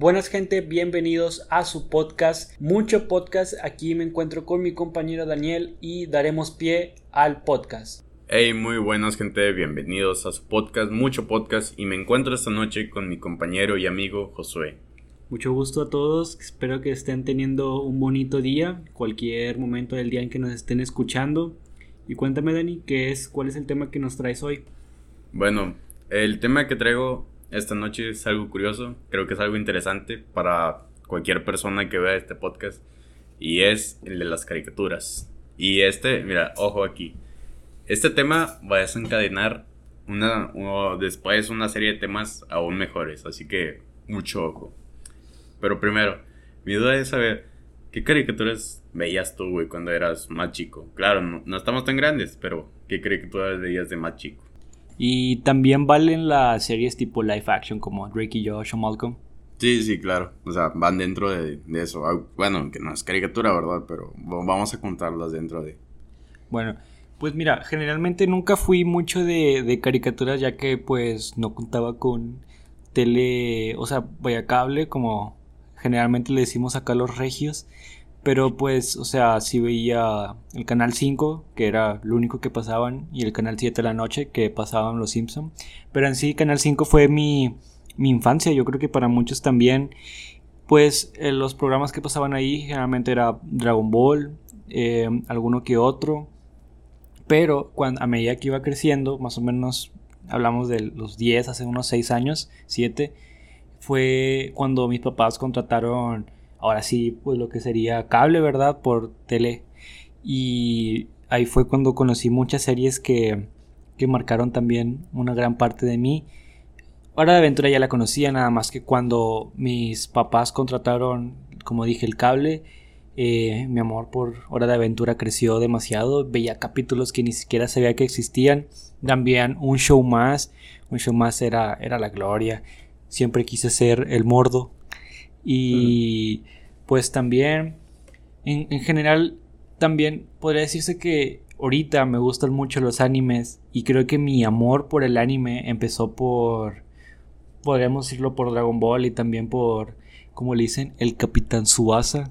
Buenas gente, bienvenidos a su podcast, mucho podcast. Aquí me encuentro con mi compañero Daniel y daremos pie al podcast. Hey, muy buenas gente, bienvenidos a su podcast, mucho podcast y me encuentro esta noche con mi compañero y amigo Josué. Mucho gusto a todos, espero que estén teniendo un bonito día, cualquier momento del día en que nos estén escuchando. Y cuéntame Dani, ¿qué es, cuál es el tema que nos traes hoy? Bueno, el tema que traigo esta noche es algo curioso, creo que es algo interesante para cualquier persona que vea este podcast y es el de las caricaturas. Y este, mira, ojo aquí. Este tema va a desencadenar una, después una serie de temas aún mejores, así que mucho ojo. Pero primero, mi duda es saber, ¿qué caricaturas veías tú, güey, cuando eras más chico? Claro, no, estamos tan grandes, pero ¿qué caricaturas veías de más chico? Y también valen las series tipo live action como Drake y Josh o Malcolm. Sí, sí, claro. O sea, van dentro de, de eso. Ah, bueno, que no es caricatura, ¿verdad? Pero vamos a contarlas dentro de... Bueno, pues mira, generalmente nunca fui mucho de, caricaturas ya que pues no contaba con tele, o sea, vaya cable como generalmente le decimos acá los regios. Pero pues, o sea, sí veía el canal 5, que era lo único que pasaban, y el canal 7 de la noche, que pasaban los Simpsons. Pero en sí, canal 5 fue mi, mi infancia, yo creo que para muchos también. Pues eh, los programas que pasaban ahí generalmente era Dragon Ball, eh, alguno que otro. Pero cuando, a medida que iba creciendo, más o menos hablamos de los 10, hace unos 6 años, 7, fue cuando mis papás contrataron, ahora sí, pues lo que sería cable, ¿verdad? Por tele. Y ahí fue cuando conocí muchas series que, que marcaron también una gran parte de mí. Hora de Aventura ya la conocía, nada más que cuando mis papás contrataron, como dije, el cable, eh, mi amor por Hora de Aventura creció demasiado. Veía capítulos que ni siquiera sabía que existían. También un show más. Un show más era, era la gloria. Siempre quise ser el mordo. Y pues también, en, en general, también podría decirse que ahorita me gustan mucho los animes. Y creo que mi amor por el anime empezó por, podríamos decirlo, por Dragon Ball y también por, como le dicen, el Capitán Suasa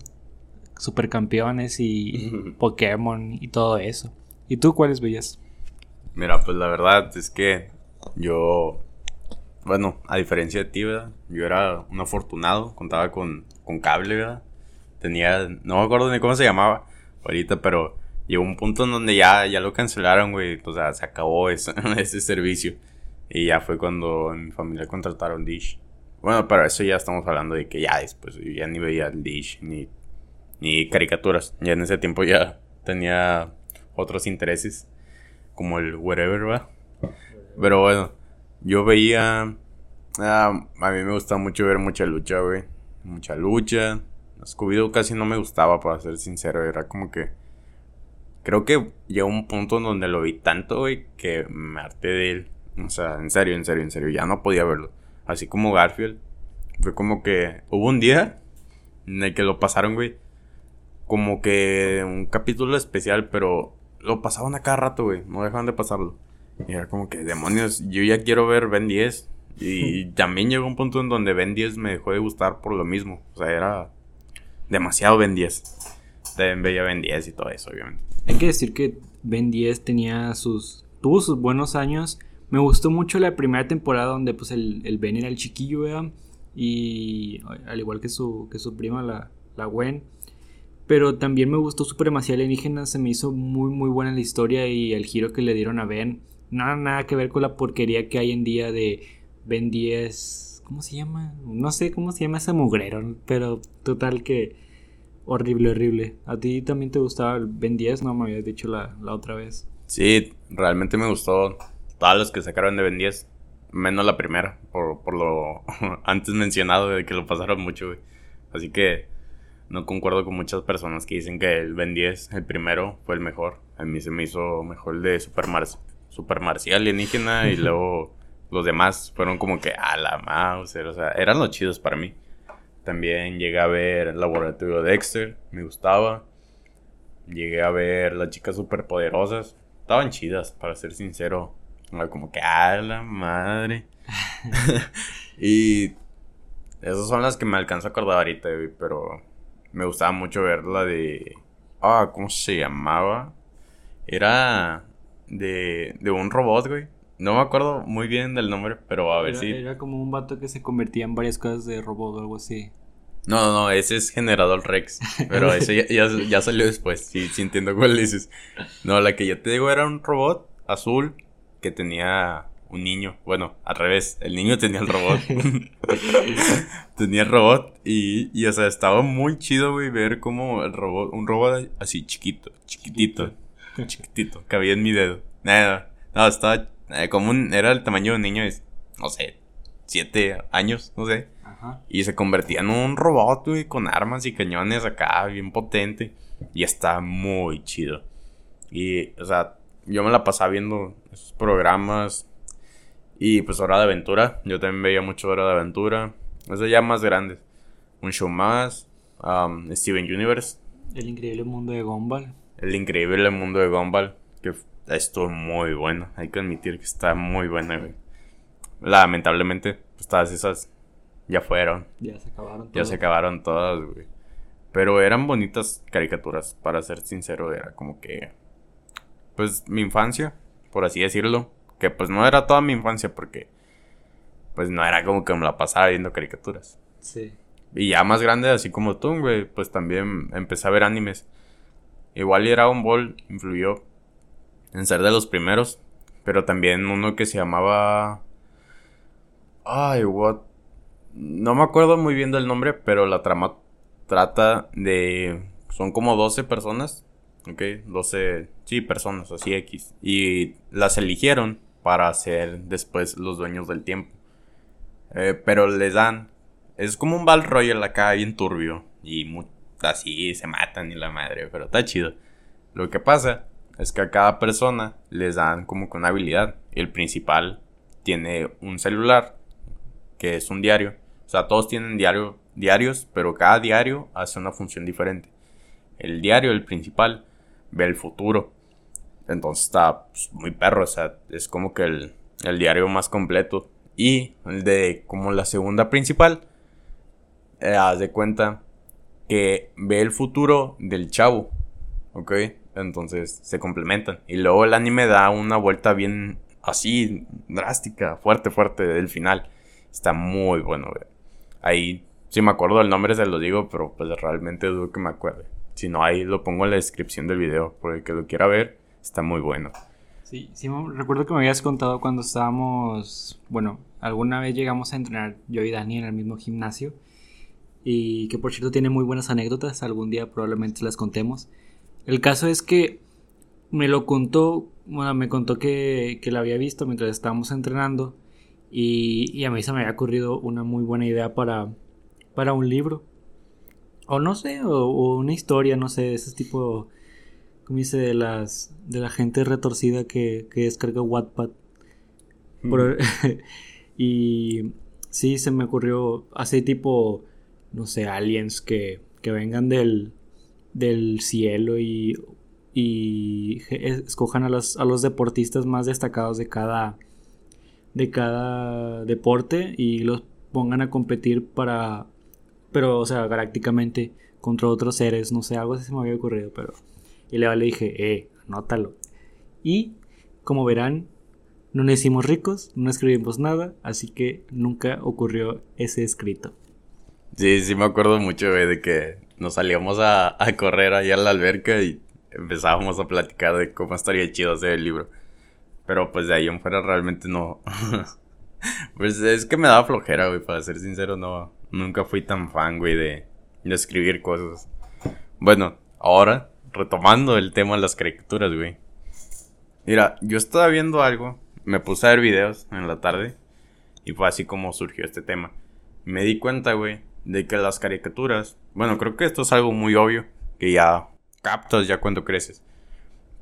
supercampeones y Pokémon y todo eso. ¿Y tú cuáles veías? Mira, pues la verdad es que yo, bueno, a diferencia de ti, ¿verdad? Yo era un afortunado, contaba con, con cable, ¿verdad? Tenía, no me acuerdo ni cómo se llamaba ahorita, pero llegó un punto en donde ya, ya lo cancelaron, güey. O sea, se acabó ese, servicio. Y ya fue cuando en mi familia contrataron Dish. Bueno, pero eso ya estamos hablando de que ya después yo ya ni veía Dish, ni ni caricaturas. Ya en ese tiempo ya tenía otros intereses, como el whatever, ¿va? Pero bueno, yo veía... Ah, a mí me gustaba mucho ver mucha lucha, güey. Mucha lucha. scooby casi no me gustaba, para ser sincero. Era como que... Creo que llegó un punto en donde lo vi tanto, güey, que me harté de él. O sea, en serio, en serio, en serio. Ya no podía verlo. Así como Garfield. Fue como que hubo un día en el que lo pasaron, güey como que un capítulo especial, pero lo pasaban a cada rato, güey. No dejaban de pasarlo. Y era como que, demonios, yo ya quiero ver Ben 10. Y también llegó un punto en donde Ben 10 me dejó de gustar por lo mismo. O sea, era demasiado Ben 10. También veía Ben 10 y todo eso, obviamente. Hay que decir que Ben 10 tenía sus. tuvo sus buenos años. Me gustó mucho la primera temporada donde pues el, el Ben era el chiquillo, ¿verdad? Y al igual que su, que su prima, la, la Gwen. Pero también me gustó Supremacía Alienígena, se me hizo muy muy buena la historia y el giro que le dieron a Ben. Nada, nada que ver con la porquería que hay en día de Ben 10. ¿Cómo se llama? No sé cómo se llama ese mugrero, pero total que horrible, horrible. ¿A ti también te gustaba el Ben 10? No me habías dicho la, la otra vez. Sí, realmente me gustó todas las que sacaron de Ben 10. Menos la primera, por, por lo antes mencionado de que lo pasaron mucho, güey. Así que no concuerdo con muchas personas que dicen que el Ben 10, el primero, fue el mejor. A mí se me hizo mejor el de Super, Mar Super Marcial alienígena y luego los demás fueron como que a la mouse, o sea, eran los chidos para mí. También llegué a ver el laboratorio de Dexter, me gustaba. Llegué a ver las chicas superpoderosas, estaban chidas, para ser sincero. Como que a la madre. y Esas son las que me alcanzo a acordar ahorita, pero me gustaba mucho ver la de... Ah, ¿cómo se llamaba? Era de, de un robot, güey. No me acuerdo muy bien del nombre, pero a ver era, si... Era como un vato que se convertía en varias cosas de robot o algo así. No, no, no, ese es Generador Rex. Pero ese ya, ya, ya salió después. Sí, sí entiendo cuál dices. No, la que yo te digo era un robot azul que tenía un niño. Bueno, al revés. El niño tenía el robot. tenía el robot. Y, y, o sea, estaba muy chido, güey, ver cómo el robot, un robot así chiquito, chiquitito, chiquitito, cabía en mi dedo. Nada, no, estaba eh, como un, era el tamaño de un niño, de, no sé, siete años, no sé. Ajá. Y se convertía en un robot, güey, con armas y cañones acá, bien potente. Y está muy chido. Y, o sea, yo me la pasaba viendo esos programas. Y pues Hora de Aventura. Yo también veía mucho Hora de Aventura. Eso ya más grande. Un show más. Um, Steven Universe. El increíble mundo de Gumball. El increíble mundo de Gumball. Que estuvo muy bueno. Hay que admitir que está muy buena, güey. Lamentablemente, pues todas esas ya fueron. Ya se acabaron todas. Ya se acabaron todas, güey. Pero eran bonitas caricaturas, para ser sincero, era como que... Pues mi infancia, por así decirlo. Que pues no era toda mi infancia porque... Pues no era como que me la pasaba viendo caricaturas. Sí. Y ya más grande, así como tú, güey, pues también empecé a ver animes. Igual Dragon Ball influyó en ser de los primeros. Pero también uno que se llamaba... Ay, what no me acuerdo muy bien del nombre, pero la trama trata de... Son como 12 personas, ¿ok? 12, sí, personas, así X. Y las eligieron para ser después los dueños del tiempo. Eh, pero les dan... Es como un Battle Royale acá, bien turbio. Y muy, así se matan y la madre, pero está chido. Lo que pasa es que a cada persona les dan como con una habilidad. El principal tiene un celular, que es un diario o sea, todos tienen diario, diarios, pero cada diario hace una función diferente. El diario, el principal, ve el futuro. Entonces está pues, muy perro, o sea, es como que el, el diario más completo. Y el de como la segunda principal, eh, haz de cuenta que ve el futuro del chavo. ¿Ok? Entonces se complementan. Y luego el anime da una vuelta bien así, drástica, fuerte, fuerte del final. Está muy bueno, güey. Ahí, si me acuerdo del nombre, se lo digo, pero pues realmente dudo que me acuerde. Si no, ahí lo pongo en la descripción del video, por el que lo quiera ver, está muy bueno. Sí, sí, recuerdo que me habías contado cuando estábamos, bueno, alguna vez llegamos a entrenar yo y Dani en el mismo gimnasio y que por cierto tiene muy buenas anécdotas, algún día probablemente las contemos. El caso es que me lo contó, bueno, me contó que, que la había visto mientras estábamos entrenando y, a mí se me había ocurrido una muy buena idea para, para un libro. O no sé, o, una historia, no sé, ese tipo, como dice, de las de la gente retorcida que, que descarga Wattpad. y sí, se me ocurrió así tipo, no sé, aliens que, que vengan del, del cielo y, y escojan a los, a los deportistas más destacados de cada de cada deporte y los pongan a competir para, pero, o sea, galácticamente contra otros seres, no sé, algo así se me había ocurrido, pero... Y le dije, eh, anótalo. Y, como verán, no nos hicimos ricos, no escribimos nada, así que nunca ocurrió ese escrito. Sí, sí me acuerdo mucho, de que nos salíamos a, a correr allá a la alberca y empezábamos a platicar de cómo estaría chido hacer el libro. Pero pues de ahí en fuera realmente no. pues es que me daba flojera, güey, para ser sincero, no. Nunca fui tan fan, güey, de, de escribir cosas. Bueno, ahora, retomando el tema de las caricaturas, güey. Mira, yo estaba viendo algo, me puse a ver videos en la tarde y fue así como surgió este tema. Me di cuenta, güey, de que las caricaturas, bueno, creo que esto es algo muy obvio, que ya captas ya cuando creces.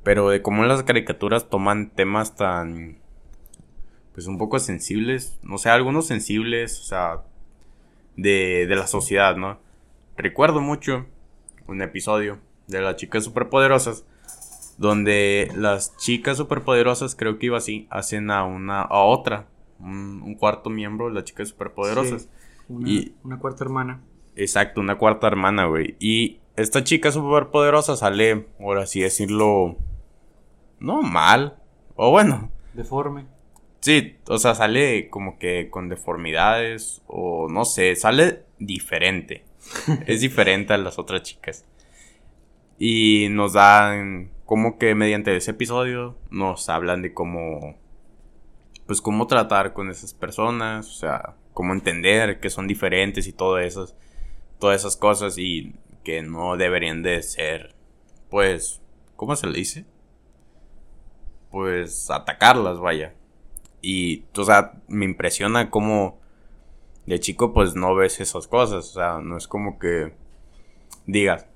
Pero de cómo las caricaturas toman temas tan. Pues un poco sensibles. No sé, algunos sensibles, o sea. De, de la sociedad, ¿no? Recuerdo mucho un episodio de las chicas superpoderosas. Donde las chicas superpoderosas, creo que iba así, hacen a una. a otra. Un, cuarto miembro de las chicas superpoderosas. Una, Y- una cuarta hermana. Exacto, una cuarta hermana, güey. Y esta chica súper poderosa sale, por así decirlo, no mal. O bueno, Deforme. sí, o sea, sale como que con deformidades o no sé, sale diferente. es diferente a las otras chicas. Y nos dan como que mediante ese episodio nos hablan de cómo pues cómo tratar con esas personas, o sea, cómo entender que son diferentes y todas esas cosas y que no deberían de ser pues ¿cómo se le dice? Pues atacarlas, vaya. Y o sea, me impresiona cómo de chico pues no ves esas cosas, o sea, no es como que digas,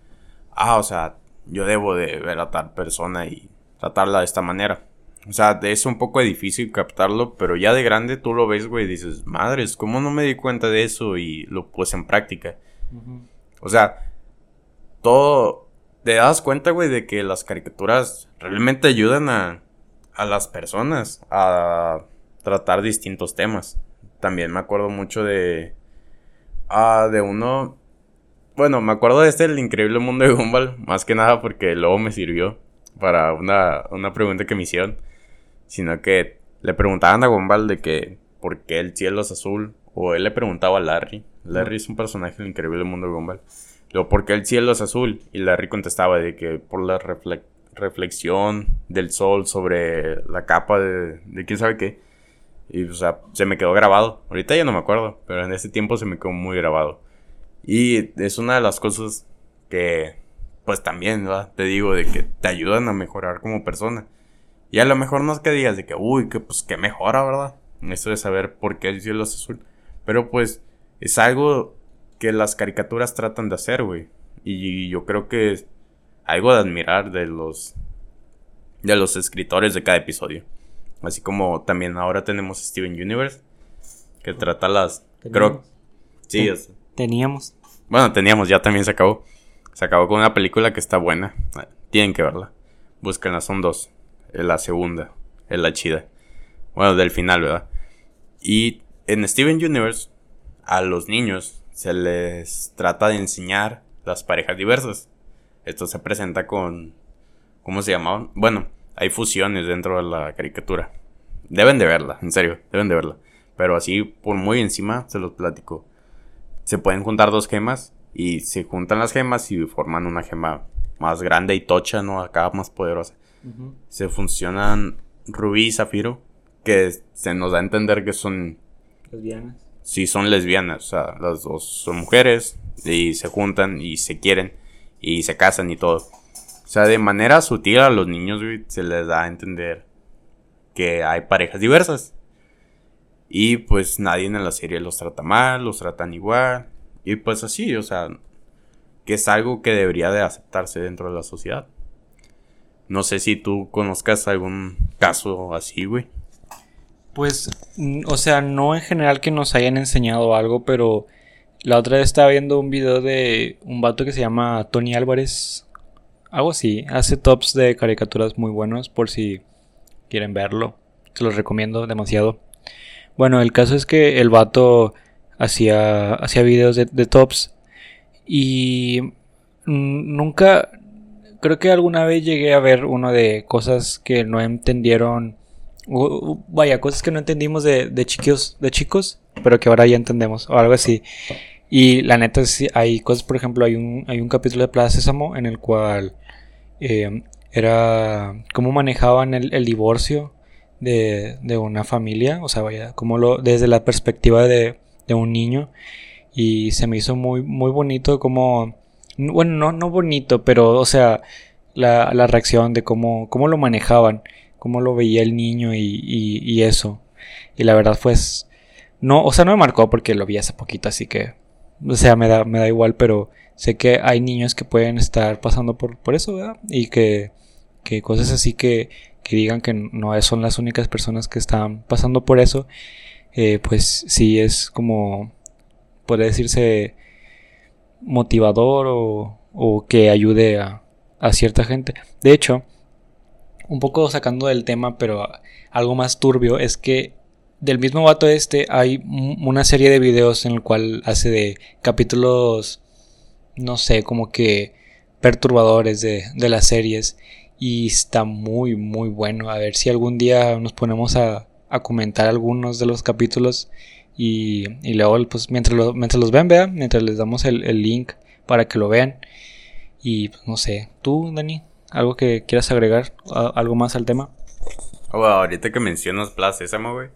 ah, o sea, yo debo de ver a tal persona y tratarla de esta manera. O sea, es un poco difícil captarlo, pero ya de grande tú lo ves, güey, y dices, madres, ¿cómo no me di cuenta de eso y lo puse en práctica? O sea, todo. Te das cuenta, güey, de que las caricaturas realmente ayudan a, a las personas a tratar distintos temas. También me acuerdo mucho de. Ah, de uno. Bueno, me acuerdo de este, El Increíble Mundo de Gumball, más que nada porque luego me sirvió para una, una pregunta que me hicieron. Sino que le preguntaban a Gumball de que por qué el cielo es azul. O él le preguntaba a Larry. Larry es un personaje del Increíble Mundo de Gumball. Luego, ¿por qué el cielo es azul? Y Larry contestaba de que por la refle- reflexión del sol sobre la capa de, de quién sabe qué. Y, o sea, se me quedó grabado. Ahorita ya no me acuerdo, pero en ese tiempo se me quedó muy grabado. Y es una de las cosas que, pues también. Te digo, de que te ayudan a mejorar como persona. Y a lo mejor no es que digas de que, uy, que pues que mejora, ¿verdad? Esto de saber por qué el cielo es azul. Pero pues es algo que las caricaturas tratan de hacer, güey. Y yo creo que es algo de admirar de los de los escritores de cada episodio. Así como también ahora tenemos Steven Universe que trata las creo sí, es- Teníamos. bueno, teníamos, ya también se acabó. Se acabó con una película que está buena. Tienen que verla. Búsquenla, son dos. La segunda. Es la chida. Bueno, del final, ¿verdad? Y en Steven Universe, a los niños se les trata de enseñar las parejas diversas. Esto se presenta con. ¿Cómo se llamaban? Bueno, hay fusiones dentro de la caricatura. Deben de verla, en serio, deben de verla. Pero así, por muy encima, se los platico se pueden juntar dos gemas y se juntan las gemas y forman una gema más grande y tocha, ¿no? Acá más poderosa. Se funcionan Rubí y Zafiro, que se nos da a entender que son, Lesbianas. sí son lesbianas, o sea, las dos son mujeres y se juntan y se quieren y se casan y todo. O sea, de manera sutil a los niños, güey, se les da a entender que hay parejas diversas. Y pues nadie en la serie los trata mal, los tratan igual. Y pues así, o sea, que es algo que debería de aceptarse dentro de la sociedad. No sé si tú conozcas algún caso así, güey. Pues, mm, o sea, no en general que nos hayan enseñado algo, pero la otra vez estaba viendo un video de un vato que se llama Tony Álvarez. Algo así. Hace tops de caricaturas muy buenos por si quieren verlo. Se los recomiendo demasiado. Bueno, el caso es que el vato hacía, hacía videos de, de tops y nunca, creo que alguna vez llegué a ver uno de cosas que no entendieron, vaya, cosas que no entendimos de, de chicos, de chicos, pero que ahora ya entendemos, o algo así. Y la neta, sí, hay cosas, por ejemplo, hay un, hay un capítulo de Plaza Sésamo en el cual eh, era cómo manejaban el, el divorcio de, de una familia, o sea, vaya, como lo, desde la perspectiva de, de un niño. Y se me hizo muy, muy bonito como, bueno, no, no bonito, pero, o sea, la, la reacción de cómo, cómo lo manejaban, cómo lo veía el niño y, y, eso. Y la verdad, pues, no, o sea, no me marcó porque lo vi hace poquito, así que, o sea, me da, me da igual, pero sé que hay niños que pueden estar pasando por, por eso, ¿verdad? Y que, que cosas así que, que digan que no son las únicas personas que están pasando por eso, eh, pues sí es como, podría decirse, motivador o, o que ayude a, a cierta gente. De hecho, un poco sacando del tema, pero algo más turbio, es que del mismo vato este hay una serie de videos en el cual hace de capítulos, no sé, como que perturbadores de, de las series. Y está muy, muy bueno. A ver si algún día nos ponemos a, a comentar algunos de los capítulos. Y, y luego, pues mientras, mientras los ven, vean, mientras les damos el, el link para que lo vean. Y pues, no sé, tú, Dani, algo que quieras agregar, algo más al tema. Oh, ahorita que mencionas Plaza Sésamo, güey.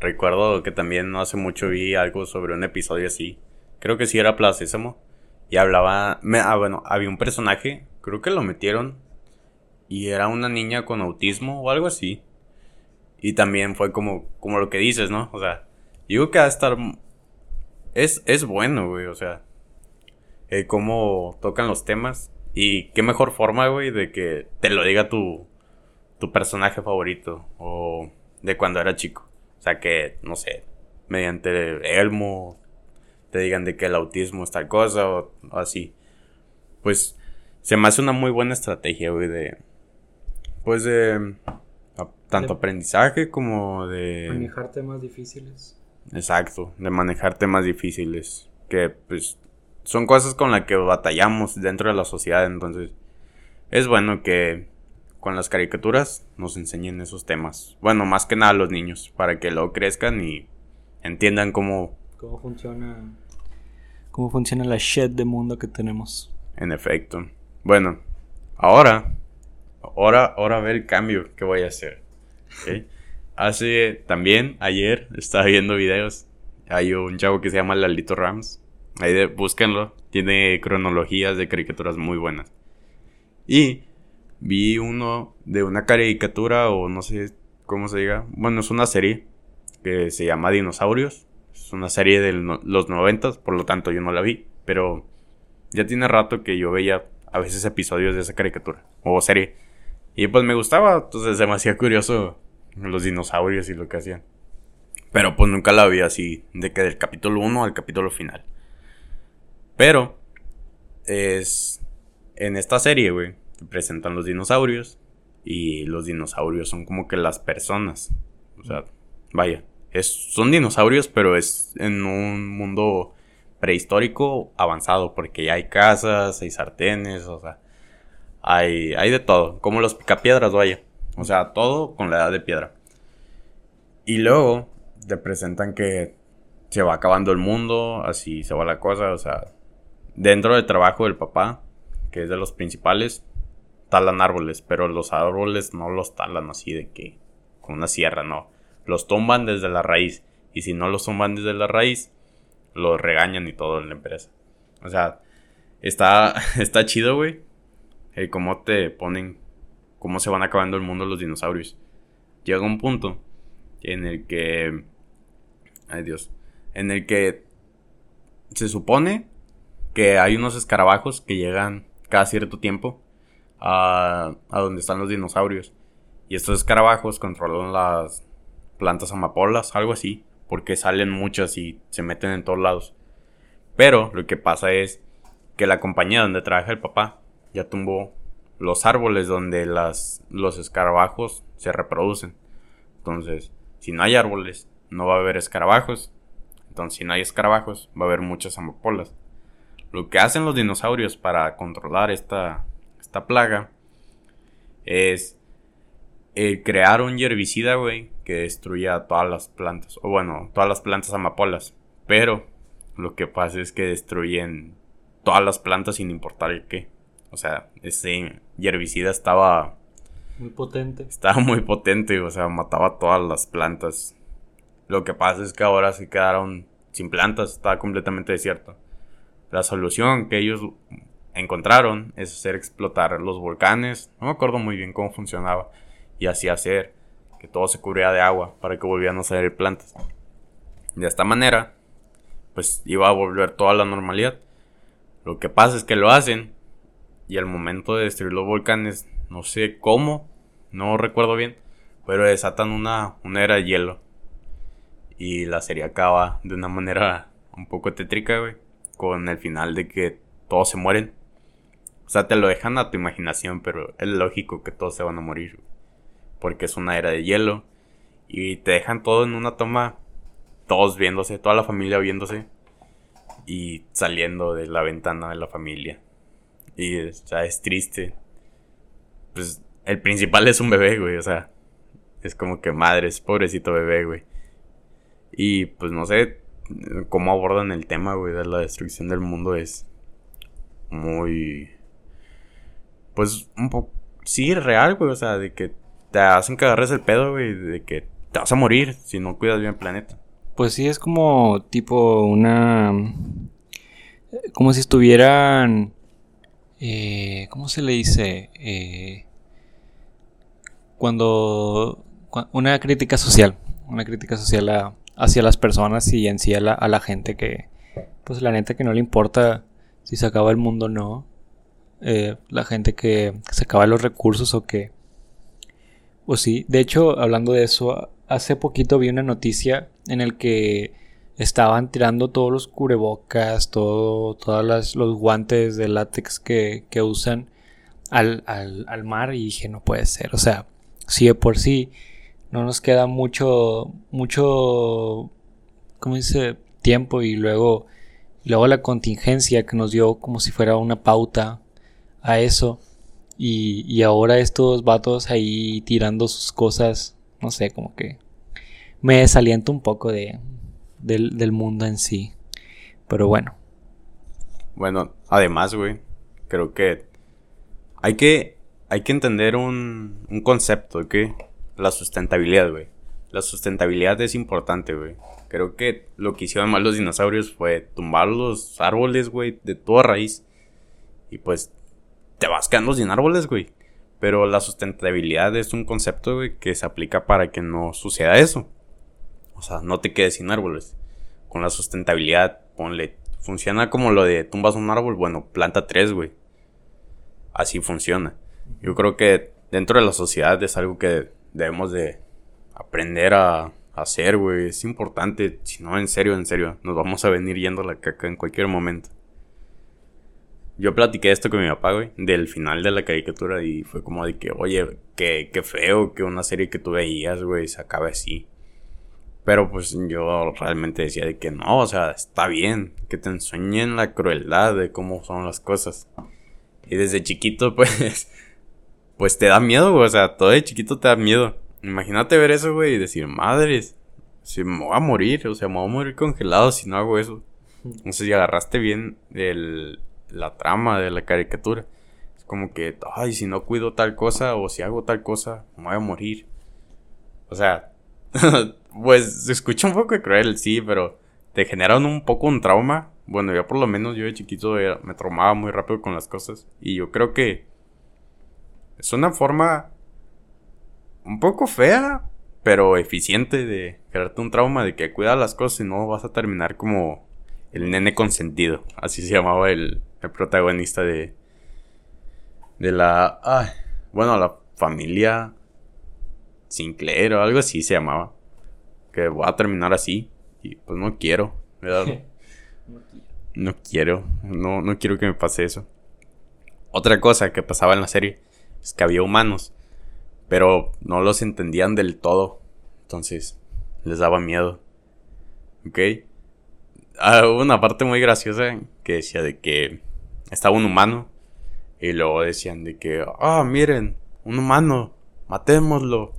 Recuerdo que también no hace mucho vi algo sobre un episodio así. Creo que sí era Plaza. Y hablaba. ah, bueno, había un personaje. Creo que lo metieron. Y era una niña con autismo o algo así. Y también fue como, como lo que dices, ¿no? O sea, digo que va a estar. Es, es bueno, güey. O sea, eh, cómo tocan los temas. Y qué mejor forma, güey, de que te lo diga tu, tu personaje favorito o de cuando era chico. O sea, que, no sé, mediante Elmo te digan de que el autismo es tal cosa o, así. Pues se me hace una muy buena estrategia, güey, de... Pues de... tanto aprendizaje como de... Manejar temas difíciles. Exacto, de manejar temas difíciles. Que pues son cosas con las que batallamos dentro de la sociedad, entonces es bueno que con las caricaturas nos enseñen esos temas. Bueno, más que nada a los niños, para que luego crezcan y entiendan cómo... Cómo funciona... Cómo funciona la shit de mundo que tenemos. En efecto. Bueno, ahora... Ahora, ahora a ver el cambio que voy a hacer. Hace también, ayer, estaba viendo videos. Hay un chavo que se llama Lalito Rams Ahí de, búsquenlo. Tiene cronologías de caricaturas muy buenas. Y vi uno de una caricatura o no sé cómo se diga. Bueno, es una serie que se llama Dinosaurios. Es una serie de los noventas, por lo tanto yo no la vi. Pero ya tiene rato que yo veía a veces episodios de esa caricatura o serie. Y pues me gustaba, entonces se me hacía curioso los dinosaurios y lo que hacían. Pero pues nunca la vi así, de que del capítulo 1 al capítulo final. Pero es en esta serie, güey, te presentan los dinosaurios y los dinosaurios son como que las personas. O sea, vaya, es, son dinosaurios, pero es en un mundo prehistórico avanzado, porque ya hay casas, hay sartenes, o sea, hay, hay de todo, como los picapiedras, vaya. O sea, todo con la edad de piedra. Y luego te presentan que se va acabando el mundo, así se va la cosa, o sea, Dentro del trabajo del papá, que es de los principales, talan árboles, pero los árboles no los talan así de que con una sierra, no. Los tumban desde la raíz. Y si no los tumban desde la raíz, los regañan y todo en la empresa. O sea, está, está chido, güey. El cómo te ponen, cómo se van acabando el mundo los dinosaurios. Llega un punto en el que, ay Dios, en el que se supone que hay unos escarabajos que llegan cada cierto tiempo a, a donde están los dinosaurios. Y estos escarabajos controlan las plantas amapolas, algo así, porque salen muchas y se meten en todos lados. Pero lo que pasa es que la compañía donde trabaja el papá ya tumbó los árboles donde las, los escarabajos se reproducen. Entonces, si no hay árboles, no va a haber escarabajos. Entonces, si no hay escarabajos, va a haber muchas amapolas. Lo que hacen los dinosaurios para controlar esta, esta plaga es eh, crear un herbicida, güey, que destruya todas las plantas. O bueno, todas las plantas amapolas. Pero lo que pasa es que destruyen todas las plantas sin importar el qué. O sea, ese herbicida estaba... Muy potente. Estaba muy potente, o sea, mataba todas las plantas. Lo que pasa es que ahora se quedaron sin plantas, estaba completamente desierto. La solución que ellos encontraron es hacer explotar los volcanes. No me acuerdo muy bien cómo funcionaba. Y así hacer que todo se cubría de agua para que volvieran a salir plantas. De esta manera, pues iba a volver toda la normalidad. Lo que pasa es que lo hacen y al momento de destruir los volcanes, no sé cómo, no recuerdo bien, pero desatan una, una era de hielo. Y la serie acaba de una manera un poco tétrica, güey con el final de que todos se mueren. O sea, te lo dejan a tu imaginación, pero es lógico que todos se van a morir. Porque es una era de hielo. Y te dejan todo en una toma, todos viéndose, toda la familia viéndose y saliendo de la ventana de la familia. Y o sea, es triste. Pues el principal es un bebé, güey, o sea, es como que madres, pobrecito bebé, güey. Y pues no sé cómo abordan el tema, güey, de la destrucción del mundo es muy pues un poco sí real, güey, o sea, de que te hacen que agarres el pedo, güey, de que te vas a morir si no cuidas bien el planeta. Pues sí, es como tipo una... Como si estuvieran... Eh, ¿Cómo se le dice? Eh, cuando... Una crítica social. Una crítica social hacia las personas y en sí a la, a la gente que... Pues la neta que no le importa si se acaba el mundo o no. Eh, la gente que se acaba los recursos o que... Pues sí, de hecho, hablando de eso, hace poquito vi una noticia en el que estaban tirando todos los cubrebocas, todo, todos los guantes de látex que, que usan al, al, al, mar y dije, no puede ser. O sea, si de por sí no nos queda mucho, mucho, ¿cómo dice? Tiempo y luego, luego la contingencia que nos dio como si fuera una pauta a eso. Y, y ahora estos vatos ahí tirando sus cosas no sé, como que me desaliento un poco de, del, mundo en sí. Pero bueno. Bueno, además, güey, creo que hay que, hay que entender un, un concepto, que la sustentabilidad, güey. La sustentabilidad es importante, güey. Creo que lo que hicieron mal los dinosaurios fue tumbar los árboles, güey, de toda raíz. Y pues te vas quedando sin árboles, güey. Pero la sustentabilidad es un concepto, que se aplica para que no suceda eso. O sea, no te quedes sin árboles. Con la sustentabilidad, ponle. Funciona como lo de tumbas un árbol, bueno, planta tres, güey. Así funciona. Yo creo que dentro de la sociedad es algo que debemos de aprender a hacer, güey. Es importante. Si no, en serio, en serio, nos vamos a venir yendo a la caca en cualquier momento. Yo platiqué esto con mi papá, güey, del final de la caricatura y fue como de que, oye, qué, qué feo que una serie que tú veías, güey, se acabe así. Pero pues yo realmente decía de que no, o sea, está bien, que te enseñen la crueldad de cómo son las cosas. Y desde chiquito, pues, pues te da miedo, güey, o sea, todo de chiquito te da miedo. Imagínate ver eso, güey, y decir, madres, si me voy a morir, o sea, me voy a morir congelado si no hago eso. Entonces, si agarraste bien el, la trama de la caricatura. Es como que, ay, si no cuido tal cosa o si hago tal cosa, me voy a morir. O sea, pues se escucha un poco cruel, sí, pero te generan un poco un trauma. Bueno, yo por lo menos yo de chiquito me traumaba muy rápido con las cosas. Y yo creo que es una forma un poco fea, pero eficiente de crearte un trauma de que cuida las cosas y no vas a terminar como el nene consentido. Así se llamaba el, el protagonista de, de la, bueno, la familia Sinclair o algo así se llamaba. Que voy a terminar así. Y pues no quiero, ¿verdad? no quiero, no, no quiero que me pase eso. Otra cosa que pasaba en la serie es que había humanos, pero no los entendían del todo. Entonces, les daba miedo. ¿Ok? Ah, hubo una parte muy graciosa que decía de que estaba un humano. Y luego decían de que, ah, miren, un humano, matémoslo.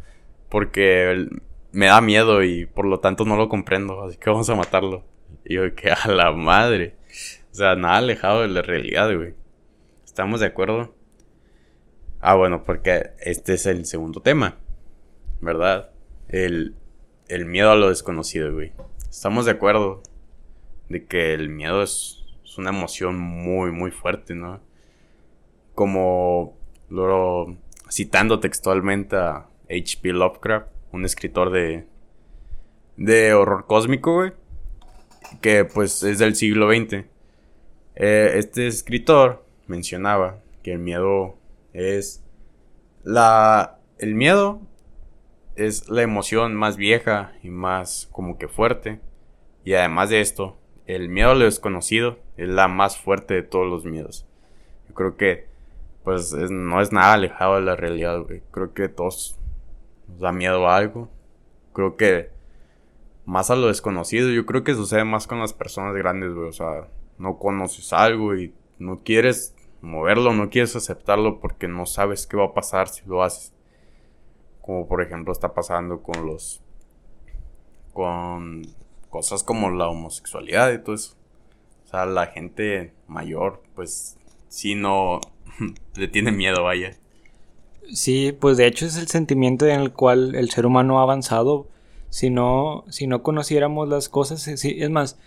Porque me da miedo y por lo tanto no lo comprendo. Así que vamos a matarlo. Y yo, que a la madre. O sea, nada alejado de la realidad, güey. ¿Estamos de acuerdo? Ah, bueno, porque este es el segundo tema. ¿Verdad? El, el miedo a lo desconocido, güey. Estamos de acuerdo de que el miedo es es una emoción muy, muy fuerte, ¿no? Como lo citando textualmente a H.P. Lovecraft, un escritor de, de horror cósmico, güey, que pues es del siglo XX. Eh, este escritor mencionaba que el miedo es la... El miedo es la emoción más vieja y más como que fuerte. Y además de esto, el miedo a lo desconocido es la más fuerte de todos los miedos. Yo creo que, pues, no es nada alejado de la realidad, güey. Creo que todos da miedo a algo. creo que más a lo desconocido, yo creo que sucede más con las personas grandes, güey. O sea, no conoces algo y no quieres moverlo, no quieres aceptarlo porque no sabes qué va a pasar si lo haces. Como por ejemplo está pasando con los... con cosas como la homosexualidad y todo eso. O sea, la gente mayor, pues, si no le tiene miedo, vaya. Sí, pues de hecho es el sentimiento en el cual el ser humano ha avanzado. Si no, si no conociéramos las cosas, es más,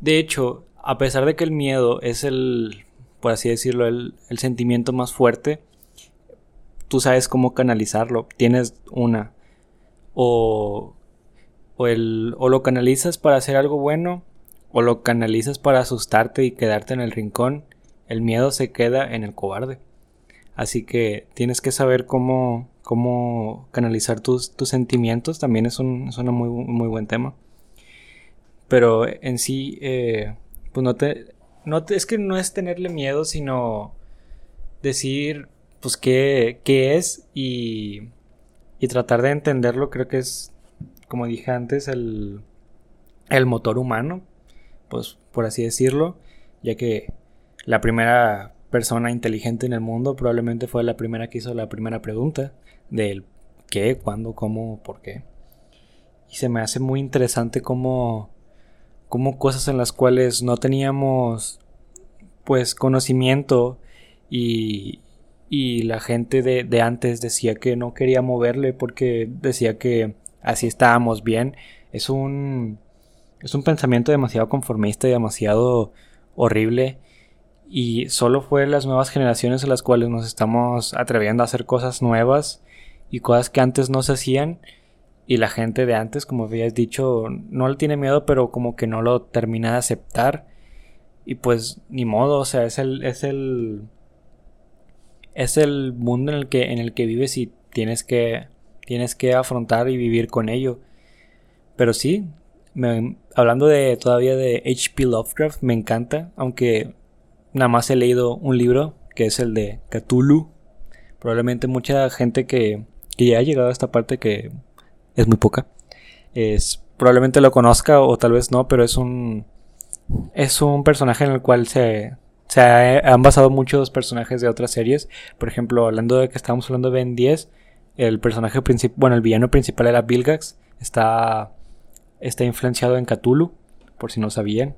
de hecho, a pesar de que el miedo es el, por así decirlo, el, el sentimiento más fuerte, tú sabes cómo canalizarlo. Tienes una. O, o, el, o lo canalizas para hacer algo bueno, o lo canalizas para asustarte y quedarte en el rincón. El miedo se queda en el cobarde. Así que tienes que saber cómo, cómo canalizar tus, tus sentimientos. También es un, es un muy, muy buen tema. Pero en sí, eh, pues no te, no es que no es tenerle miedo, sino decir, pues, qué, qué es y, y tratar de entenderlo. Creo que es, como dije antes, el, el motor humano, pues, por así decirlo, ya que la primera persona inteligente en el mundo probablemente fue la primera que hizo la primera pregunta del qué, cuándo, cómo, por qué. Y se me hace muy interesante cómo, cómo cosas en las cuales no teníamos pues conocimiento y, y la gente de, de antes decía que no quería moverle porque decía que así estábamos bien. Es un, es un pensamiento demasiado conformista y demasiado horrible y solo fue las nuevas generaciones a las cuales nos estamos atreviendo a hacer cosas nuevas y cosas que antes no se hacían. Y la gente de antes, como habías dicho, no le tiene miedo, pero como que no lo termina de aceptar. Y pues ni modo, o sea, es el, es el, es el mundo en el que, en el que vives y tienes que, tienes que afrontar y vivir con ello. Pero sí, hablando de todavía de H.P. Lovecraft, me encanta, aunque nada más he leído un libro, que es el de Cthulhu. Probablemente mucha gente que, que ya ha llegado a esta parte, que es muy poca, es, probablemente lo conozca o tal vez no, pero es un, es un personaje en el cual se, se han basado muchos personajes de otras series. Por ejemplo, hablando de que estábamos hablando de Ben 10, el personaje principal, bueno, el villano principal era Vilgax, está, está influenciado en Cthulhu, por si no sabían.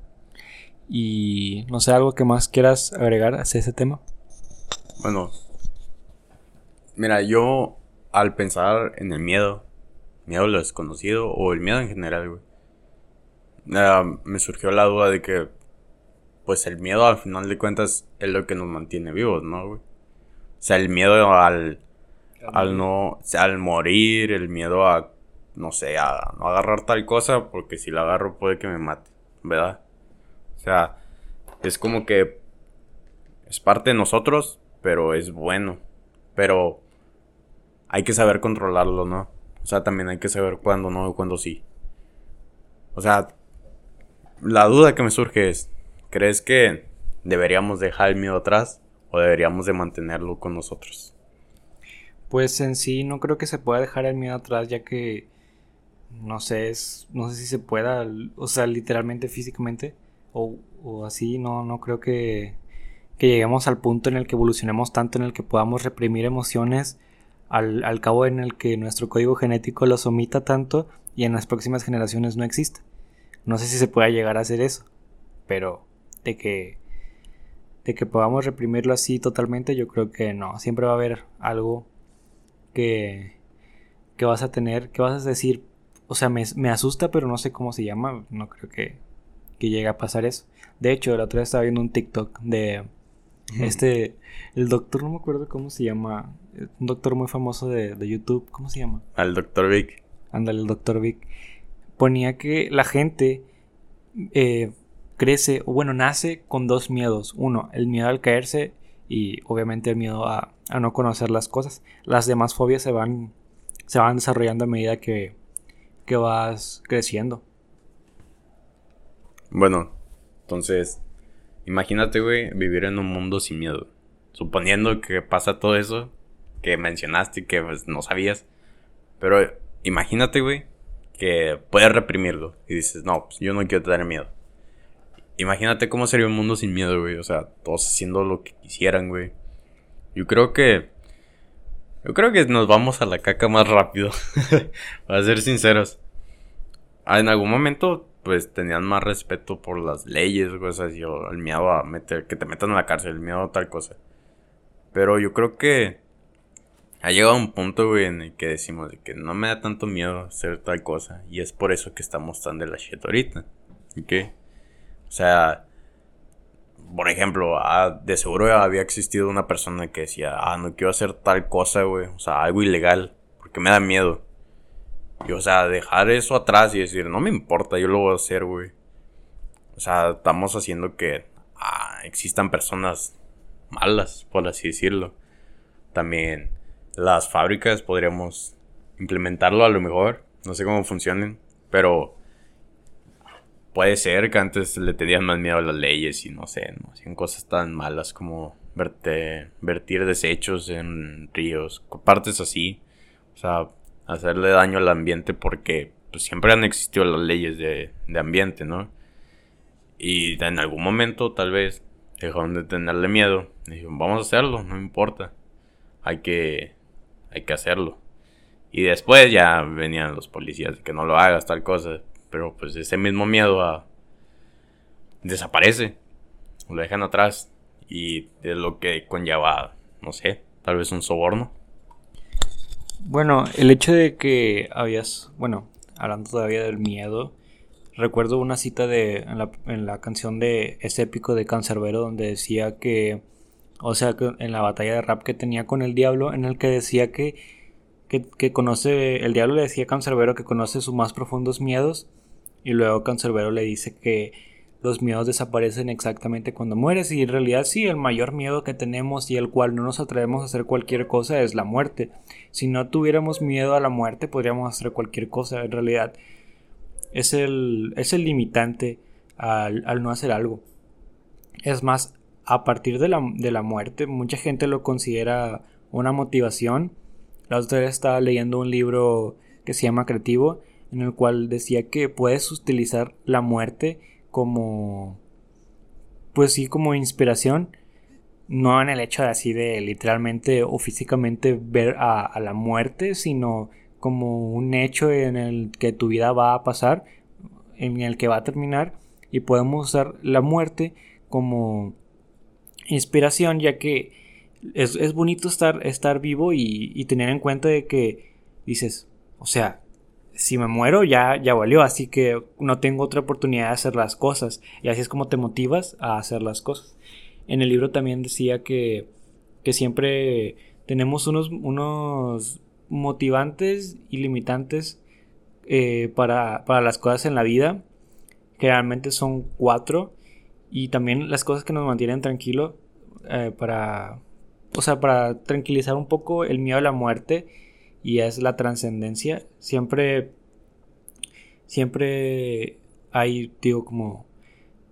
Y no sé, algo que más quieras agregar hacia ese tema. Bueno, mira, yo al pensar en el miedo, miedo a lo desconocido o el miedo en general, güey, uh, me surgió la duda de que, pues el miedo al final de cuentas es lo que nos mantiene vivos, ¿no, güey? O sea, el miedo al, al no, al morir, el miedo a, no sé, a no agarrar tal cosa porque si la agarro puede que me mate, ¿verdad? O sea, es como que es parte de nosotros, pero es bueno. Pero hay que saber controlarlo, ¿no? O sea, también hay que saber cuándo no y cuándo sí. O sea, la duda que me surge es, ¿crees que deberíamos dejar el miedo atrás o deberíamos de mantenerlo con nosotros? Pues en sí no creo que se pueda dejar el miedo atrás ya que no sé, es, no sé si se pueda, o sea, literalmente físicamente o, así, no, no creo que, que, lleguemos al punto en el que evolucionemos tanto, en el que podamos reprimir emociones al, al, cabo en el que nuestro código genético los omita tanto y en las próximas generaciones no exista. No sé si se pueda llegar a hacer eso, pero de que de que podamos reprimirlo así totalmente, yo creo que no, siempre va a haber algo que que vas a tener, que vas a decir, o sea, me, me asusta, pero no sé cómo se llama, no creo que que llega a pasar eso. De hecho, la otra vez estaba viendo un TikTok de este, el doctor, no me acuerdo cómo se llama, un doctor muy famoso de, YouTube, ¿cómo se llama? Al doctor Vic. Ándale, el doctor Vic. Ponía que la gente eh, crece, o bueno, nace con dos miedos. Uno, el miedo al caerse y obviamente el miedo a, a no conocer las cosas. Las demás fobias se van, se van desarrollando a medida que, que vas creciendo. Bueno, entonces, imagínate, güey, vivir en un mundo sin miedo. Suponiendo que pasa todo eso que mencionaste y que pues, no sabías. Pero imagínate, güey, que puedes reprimirlo. Y dices, no, pues yo no quiero tener miedo. Imagínate cómo sería un mundo sin miedo, güey. O sea, todos haciendo lo que quisieran, güey. Yo creo que. Yo creo que nos vamos a la caca más rápido. Para ser sinceros. Ah, en algún momento, pues tenían más respeto por las leyes, así. O el miedo a meter. Que te metan en la cárcel, el miedo a tal cosa. Pero yo creo que. Ha llegado un punto, güey, en el que decimos que no me da tanto miedo hacer tal cosa. Y es por eso que estamos tan de la shit ahorita. ¿Ok? O sea, por ejemplo, ah, de seguro había existido una persona que decía, ah, no quiero hacer tal cosa, güey, o sea, algo ilegal, porque me da miedo. Y, o sea, dejar eso atrás y decir, no me importa, yo lo voy a hacer, güey. O sea, estamos haciendo que ah, existan personas malas, por así decirlo. También las fábricas podríamos implementarlo a lo mejor, no sé cómo funcionen, pero Puede ser que antes le tenían más miedo a las leyes y no sé, no hacían cosas tan malas como verte, vertir desechos en ríos, partes así. O sea, hacerle daño al ambiente porque pues, siempre han existido las leyes de, de ambiente, ¿no? Y en algún momento tal vez dejaron de tenerle miedo. Dijeron, vamos a hacerlo, no importa. Hay que, hay que hacerlo. Y después ya venían los policías de que no lo hagas, tal cosa. Pero pues ese mismo miedo a... desaparece. Lo dejan atrás. Y es lo que conlleva, no sé, tal vez un soborno. Bueno, el hecho de que habías, bueno, hablando todavía del miedo, recuerdo una cita de en la, en la canción de ese épico de Cancerbero donde decía que, o sea, que en la batalla de rap que tenía con el diablo, en el que decía que, que, que conoce, el diablo le decía a Cancerbero que conoce sus más profundos miedos y luego Cancerbero le dice que los miedos desaparecen exactamente cuando mueres y en realidad sí, el mayor miedo que tenemos y el cual no nos atrevemos a hacer cualquier cosa es la muerte. Si no tuviéramos miedo a la muerte podríamos hacer cualquier cosa, en realidad es el, es el limitante al, no hacer algo. Es más, a partir de la, de la muerte mucha gente lo considera una motivación. La otra vez estaba leyendo un libro que se llama Creativo en el cual decía que puedes utilizar la muerte como pues sí como inspiración no en el hecho de así de literalmente o físicamente ver a, la muerte sino como un hecho en el que tu vida va a pasar en el que va a terminar y podemos usar la muerte como inspiración ya que es, bonito estar, estar vivo y, y tener en cuenta de que dices o sea si me muero ya, ya valió, así que no tengo otra oportunidad de hacer las cosas. Y así es como te motivas a hacer las cosas. En el libro también decía que, que siempre tenemos unos, unos motivantes y limitantes eh, para, para las cosas en la vida. Generalmente son cuatro. Y también las cosas que nos mantienen tranquilos eh, para, o sea, para tranquilizar un poco el miedo a la muerte y es la trascendencia. Siempre, siempre hay, digo, como,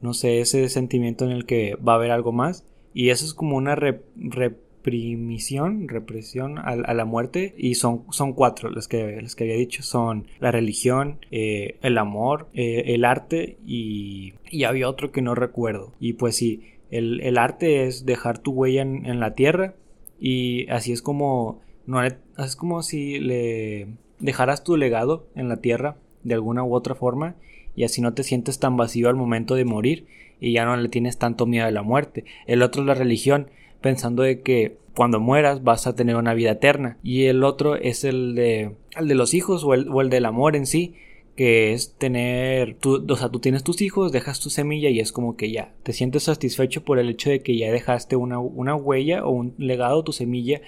no sé, ese sentimiento en el que va a haber algo más. Y eso es como una reprimición, represión a, la muerte. Y son, son cuatro las que, las que había dicho. Son la religión, eh, el amor, eh, el arte y, y había otro que no recuerdo. Y pues sí, el, el arte es dejar tu huella en la tierra. Y así es como no es como si le dejaras tu legado en la tierra de alguna u otra forma y así no te sientes tan vacío al momento de morir y ya no le tienes tanto miedo a la muerte. El otro es la religión, pensando de que cuando mueras vas a tener una vida eterna. Y el otro es el de, el de los hijos o el, o el del amor en sí, que es tener, tú, o sea, tú tienes tus hijos, dejas tu semilla y es como que ya, te sientes satisfecho por el hecho de que ya dejaste una, una huella o un legado, tu semilla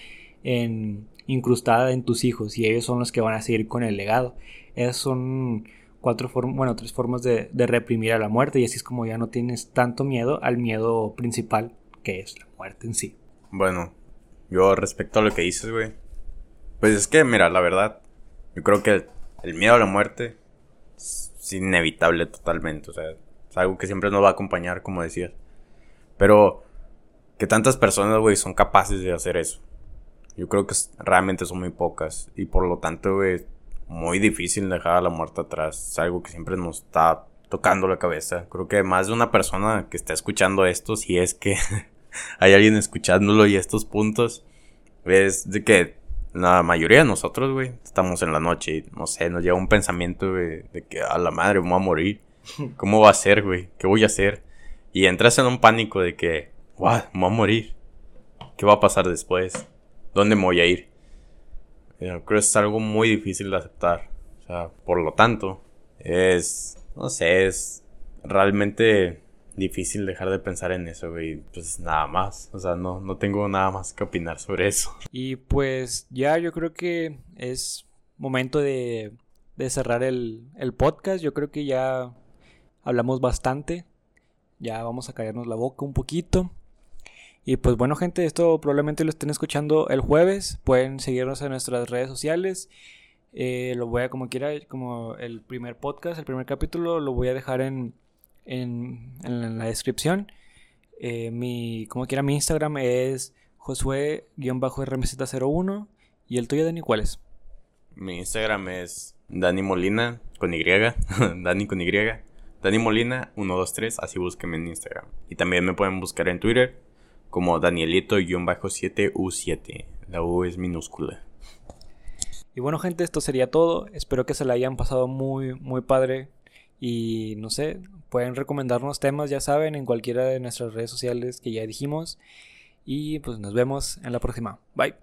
incrustada en tus hijos y ellos son los que van a seguir con el legado. Esas son cuatro formas, bueno, tres formas de, reprimir a la muerte y así es como ya no tienes tanto miedo al miedo principal que es la muerte en sí. Bueno, yo respecto a lo que dices, güey, pues es que, mira, la verdad, yo creo que el, miedo a la muerte es inevitable totalmente, o sea, es algo que siempre nos va a acompañar, como decías. Pero que tantas personas, güey, son capaces de hacer eso. Yo creo que realmente son muy pocas. Y por lo tanto, güey, muy difícil dejar a la muerte atrás. Es algo que siempre nos está tocando la cabeza. Creo que más de una persona que está escuchando esto, si es que hay alguien escuchándolo y estos puntos, es de que la mayoría de nosotros, güey, estamos en la noche y no sé, nos llega un pensamiento, de que a la madre voy a morir. ¿Cómo va a ser, güey? ¿Qué voy a hacer? Y entras en un pánico de que, wow, voy a morir. ¿Qué va a pasar después? ¿Dónde me voy a ir? creo que es algo muy difícil de aceptar. O sea, por lo tanto, es, no sé, es realmente difícil dejar de pensar en eso, güey. Pues nada más. O sea, no, no tengo nada más que opinar sobre eso. Y pues ya yo creo que es momento de, de cerrar el, el podcast. Yo creo que ya hablamos bastante. Ya vamos a callarnos la boca un poquito. Y pues bueno gente, esto probablemente lo estén escuchando el jueves. Pueden seguirnos en nuestras redes sociales. Eh, lo voy a como quiera, como el primer podcast, el primer capítulo, lo voy a dejar en, en, la descripción. Eh, mi, como quiera, mi Instagram es Josué-RMZ01. ¿Y el tuyo, Dani, cuál es? Mi Instagram es Dani Molina con Y. Dani con Y. Dani Molina 123, así búsquenme en Instagram. Y también me pueden buscar en Twitter como Danielito-7U7. La U es minúscula. Y bueno, gente, esto sería todo. Espero que se la hayan pasado muy, muy padre. Y no sé, pueden recomendarnos temas, ya saben, en cualquiera de nuestras redes sociales que ya dijimos. Y pues nos vemos en la próxima. Bye.